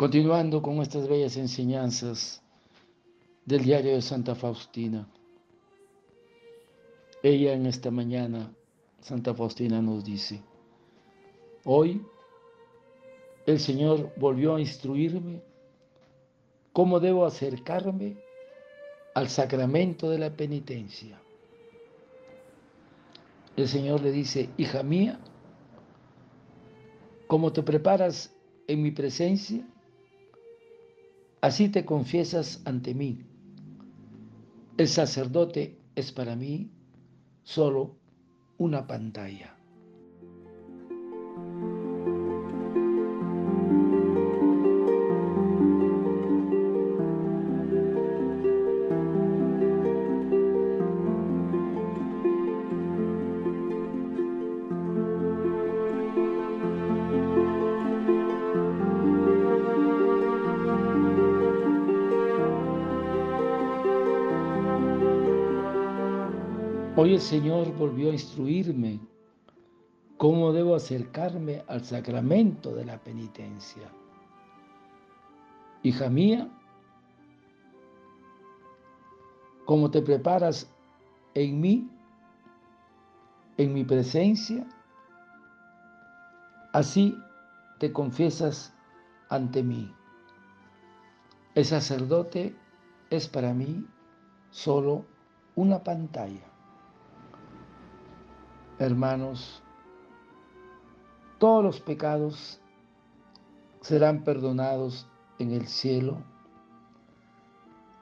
Continuando con estas bellas enseñanzas del diario de Santa Faustina. Ella en esta mañana, Santa Faustina nos dice, hoy el Señor volvió a instruirme cómo debo acercarme al sacramento de la penitencia. El Señor le dice, hija mía, ¿cómo te preparas en mi presencia? Así te confiesas ante mí. El sacerdote es para mí solo una pantalla. Hoy el Señor volvió a instruirme cómo debo acercarme al sacramento de la penitencia. Hija mía, cómo te preparas en mí, en mi presencia, así te confiesas ante mí. El sacerdote es para mí solo una pantalla hermanos, todos los pecados serán perdonados en el cielo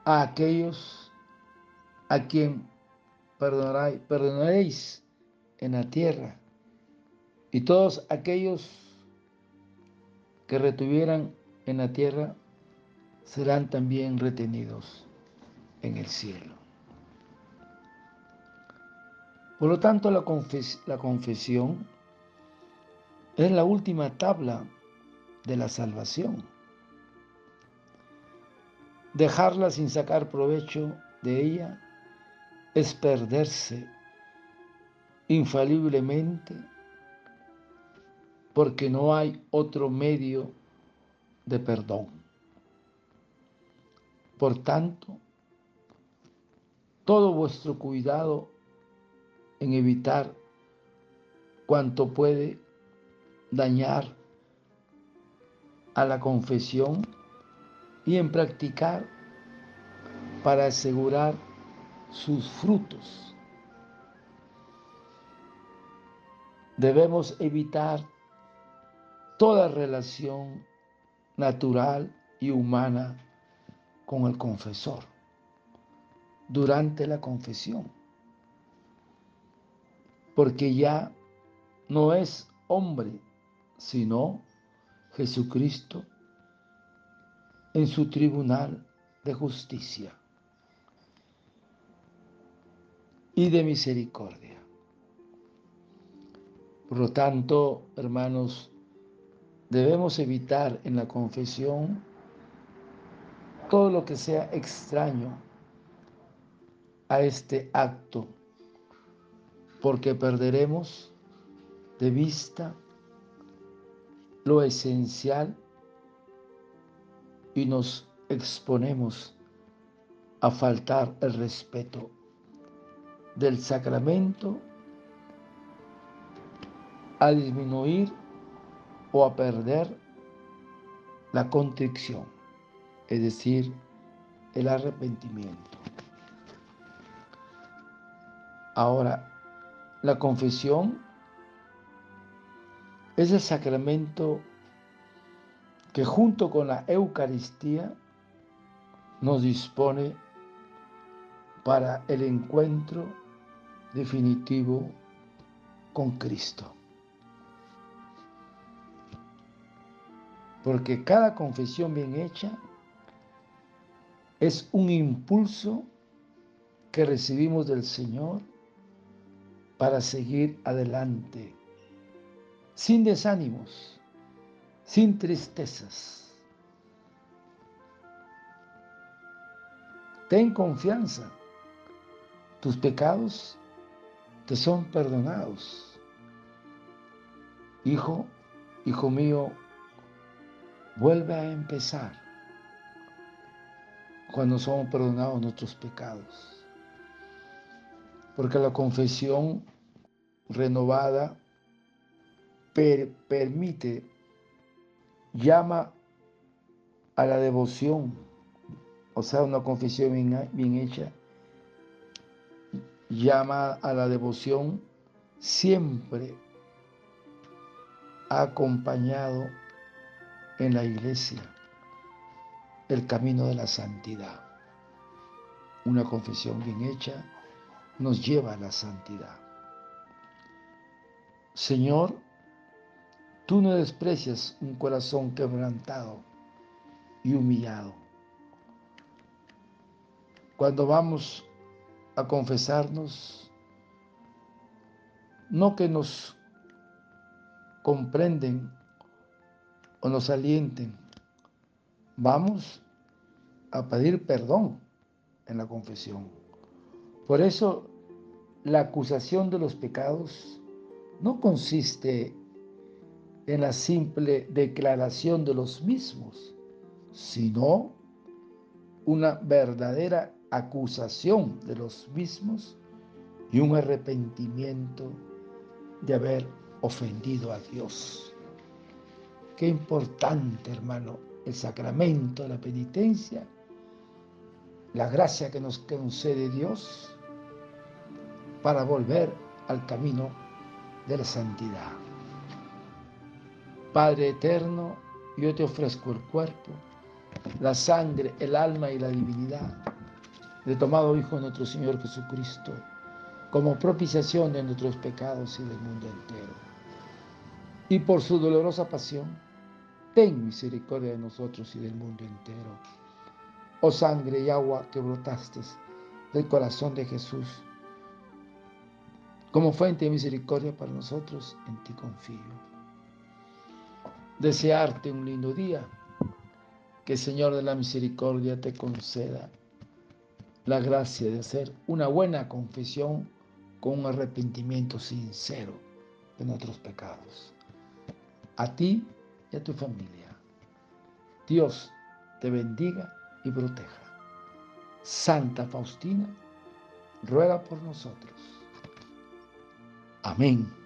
a aquellos a quien perdonaréis en la tierra y todos aquellos que retuvieran en la tierra serán también retenidos en el cielo. Por lo tanto, la, confesión es la última tabla de la salvación. Dejarla sin sacar provecho de ella es perderse infaliblemente porque no hay otro medio de perdón. Por tanto, todo vuestro cuidado en evitar cuanto puede dañar a la confesión y en practicar para asegurar sus frutos. Debemos evitar toda relación natural y humana con el confesor durante la confesión porque ya no es hombre, sino Jesucristo en su tribunal de justicia y de misericordia. Por lo tanto, hermanos, debemos evitar en la confesión todo lo que sea extraño a este acto porque perderemos de vista lo esencial y nos exponemos a faltar el respeto del sacramento, a disminuir o a perder la contrición, es decir, el arrepentimiento. Ahora, la confesión es el sacramento que junto con la Eucaristía nos dispone para el encuentro definitivo con Cristo. Porque cada confesión bien hecha es un impulso que recibimos del Señor para seguir adelante, sin desánimos, sin tristezas. Ten confianza, tus pecados te son perdonados. Hijo, hijo mío, vuelve a empezar cuando somos perdonados nuestros pecados. Porque la confesión renovada permite, llama a la devoción, o sea, una confesión bien, bien hecha, llama a la devoción siempre acompañado en la iglesia el camino de la santidad. Una confesión bien hecha nos lleva a la santidad. Señor, tú no desprecias un corazón quebrantado y humillado. Cuando vamos a confesarnos, no que nos comprenden o nos alienten, vamos a pedir perdón en la confesión. Por eso la acusación de los pecados no consiste en la simple declaración de los mismos, sino una verdadera acusación de los mismos y un arrepentimiento de haber ofendido a Dios. Qué importante, hermano, el sacramento de la penitencia, la gracia que nos concede Dios para volver al camino de la santidad. Padre eterno, yo te ofrezco el cuerpo, la sangre, el alma y la divinidad de tomado Hijo de nuestro Señor Jesucristo, como propiciación de nuestros pecados y del mundo entero. Y por su dolorosa pasión, ten misericordia de nosotros y del mundo entero. Oh sangre y agua que brotaste del corazón de Jesús, como fuente de misericordia para nosotros, en ti confío desearte un lindo día. Que Señor de la Misericordia te conceda la gracia de hacer una buena confesión con un arrepentimiento sincero de nuestros pecados. A ti y a tu familia. Dios te bendiga y proteja. Santa Faustina, ruega por nosotros. Amén.